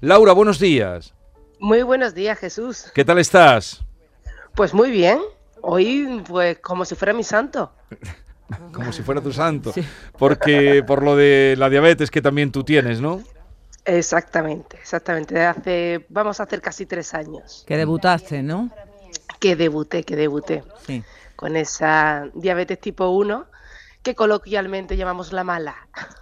Laura, buenos días. Muy buenos días, Jesús. ¿Qué tal estás? Pues muy bien. Hoy, pues como si fuera mi santo. como si fuera tu santo. Porque por lo de la diabetes que también tú tienes, ¿no? Exactamente, exactamente. Hace, vamos a hacer casi tres años. Que debutaste, ¿no? Que debuté, que debuté. Sí. Con esa diabetes tipo 1 que coloquialmente llamamos la mala.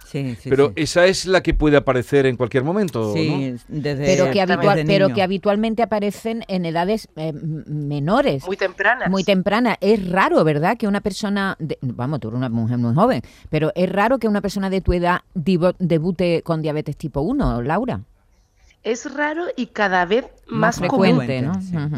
Sí, sí, pero esa es la que puede aparecer en cualquier momento, sí, desde, pero, que pero que habitualmente aparecen en edades eh, menores. Muy tempranas. Muy tempranas. Es raro, ¿verdad? Que una persona, vamos, tú eres una mujer muy joven, pero es raro que una persona de tu edad debute con diabetes tipo 1, Laura es raro y cada vez más, frecuente, ¿no?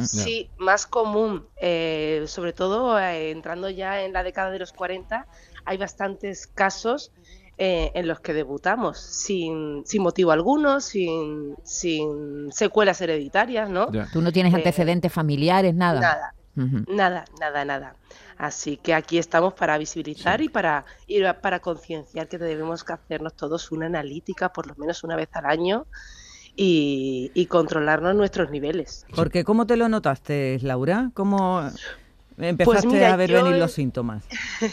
Sí, más común, eh, sobre todo eh, entrando ya en la década de los 40, hay bastantes casos eh, en los que debutamos sin, sin motivo alguno, sin, sin secuelas hereditarias, ¿no? Tú no tienes antecedentes familiares, nada. Nada, nada, nada, nada. Así que aquí estamos para visibilizar y para, y para concienciar que debemos hacernos todos una analítica por lo menos una vez al año y, controlarnos nuestros niveles. Porque ¿cómo te lo notaste, Laura? ¿Cómo empezaste pues a ver venir los síntomas?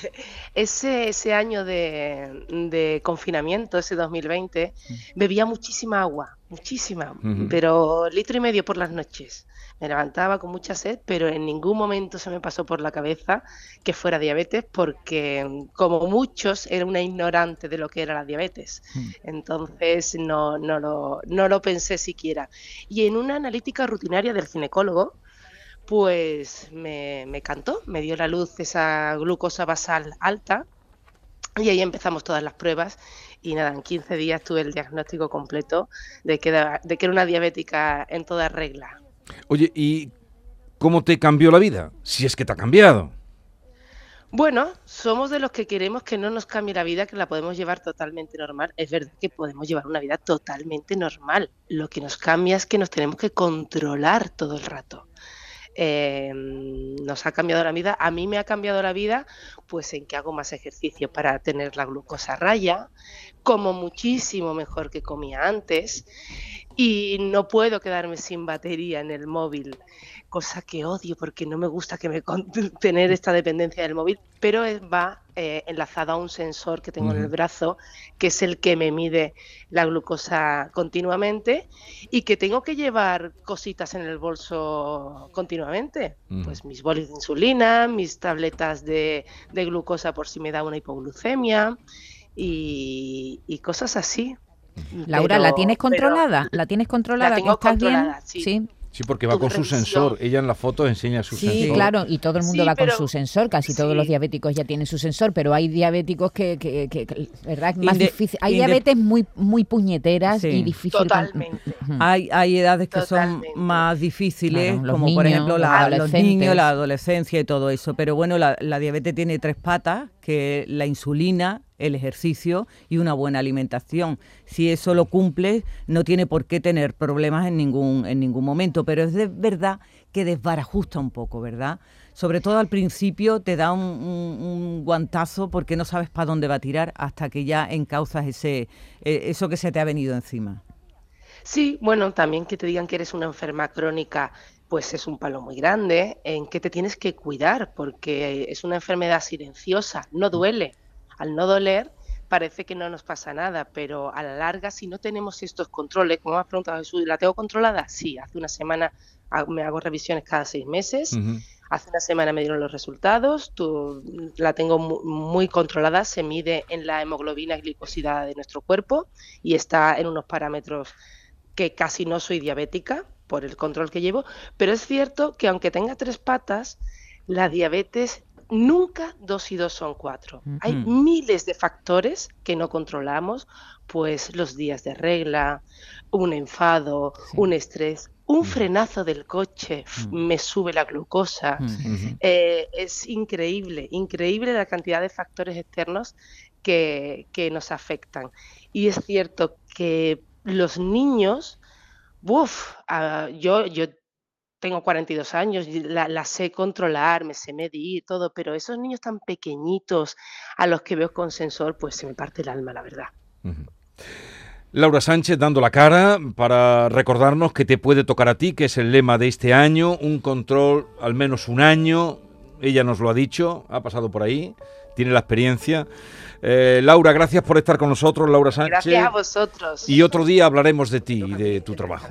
ese, ese año de, de, confinamiento, ese 2020, mm. bebía muchísima agua, muchísima, pero litro y medio por las noches me levantaba con mucha sed, pero en ningún momento se me pasó por la cabeza que fuera diabetes, porque como muchos era una ignorante de lo que era la diabetes. Hmm. Entonces no, no, lo, no lo pensé siquiera. Y en una analítica rutinaria del ginecólogo, pues me, me cantó, me dio la luz esa glucosa basal alta y ahí empezamos todas las pruebas y nada, en 15 días tuve el diagnóstico completo de que, de que era una diabética en toda regla. Oye, ¿y cómo te cambió la vida? Si es que te ha cambiado. Bueno, somos de los que queremos que no nos cambie la vida, que la podemos llevar totalmente normal. Es verdad que podemos llevar una vida totalmente normal. Lo que nos cambia es que nos tenemos que controlar todo el rato. Em, nos ha cambiado la vida. A mí me ha cambiado la vida, pues en que hago más ejercicio para tener la glucosa raya, como muchísimo mejor que comía antes y no puedo quedarme sin batería en el móvil, cosa que odio porque no me gusta que me tener esta dependencia del móvil, pero va eh, enlazado a un sensor que tengo en el brazo, que es el que me mide la glucosa continuamente y que tengo que llevar cositas en el bolso continuamente, pues mis bolis de insulina, mis tabletas de, glucosa por si me da una hipoglucemia y cosas así. Laura, ¿la tienes controlada? ¿La tienes controlada? La ¿Estás bien? sí. Sí, porque va con su sensor. Ella en la foto enseña su sensor. Sí, claro, y todo el mundo va con su sensor. Casi todos los diabéticos ya tienen su sensor, pero hay diabéticos que, que, que, ¿verdad? Más difícil. Hay diabetes muy muy puñeteras y difíciles. Totalmente. Hay, hay edades que son más difíciles, como por ejemplo la, los niños, la adolescencia y todo eso. Pero bueno, la, la diabetes tiene tres patas, que la insulina, el ejercicio y una buena alimentación. Si eso lo cumple, no tiene por qué tener problemas en ningún, en ningún momento, pero es de verdad que desbarajusta un poco, ¿verdad? Sobre todo al principio te da un, guantazo porque no sabes para dónde va a tirar hasta que ya encauzas ese, e, eso que se te ha venido encima. Sí, bueno, también que te digan que eres una enferma crónica pues es un palo muy grande en que te tienes que cuidar porque es una enfermedad silenciosa, no duele, al no doler, parece que no nos pasa nada, pero a la larga, si no tenemos estos controles, como me has preguntado Jesús, ¿la tengo controlada? Sí, hace una semana me hago revisiones cada seis meses. Hace una semana me dieron los resultados, la tengo muy, controlada, se mide en la hemoglobina glicosidada de nuestro cuerpo y está en unos parámetros que casi no soy diabética por el control que llevo, pero es cierto que aunque tenga tres patas, la diabetes nunca dos y dos son cuatro. Hay miles de factores que no controlamos, pues los días de regla, un enfado, un estrés, un frenazo del coche me sube la glucosa. Eh, es increíble, increíble la cantidad de factores externos que, que nos afectan. Y es cierto que los niños, uff, ah, yo, yo tengo 42 años, la, sé controlar, me sé medir todo, pero esos niños tan pequeñitos a los que veo con sensor, pues se me parte el alma, la verdad. Laura Sánchez dando la cara para recordarnos que te puede tocar a ti, que es el lema de este año, un control al menos un año. Ella nos lo ha dicho, ha pasado por ahí, tiene la experiencia. Eh, Laura, gracias por estar con nosotros, Laura Sánchez. Gracias a vosotros. Y otro día hablaremos de ti y de tu trabajo.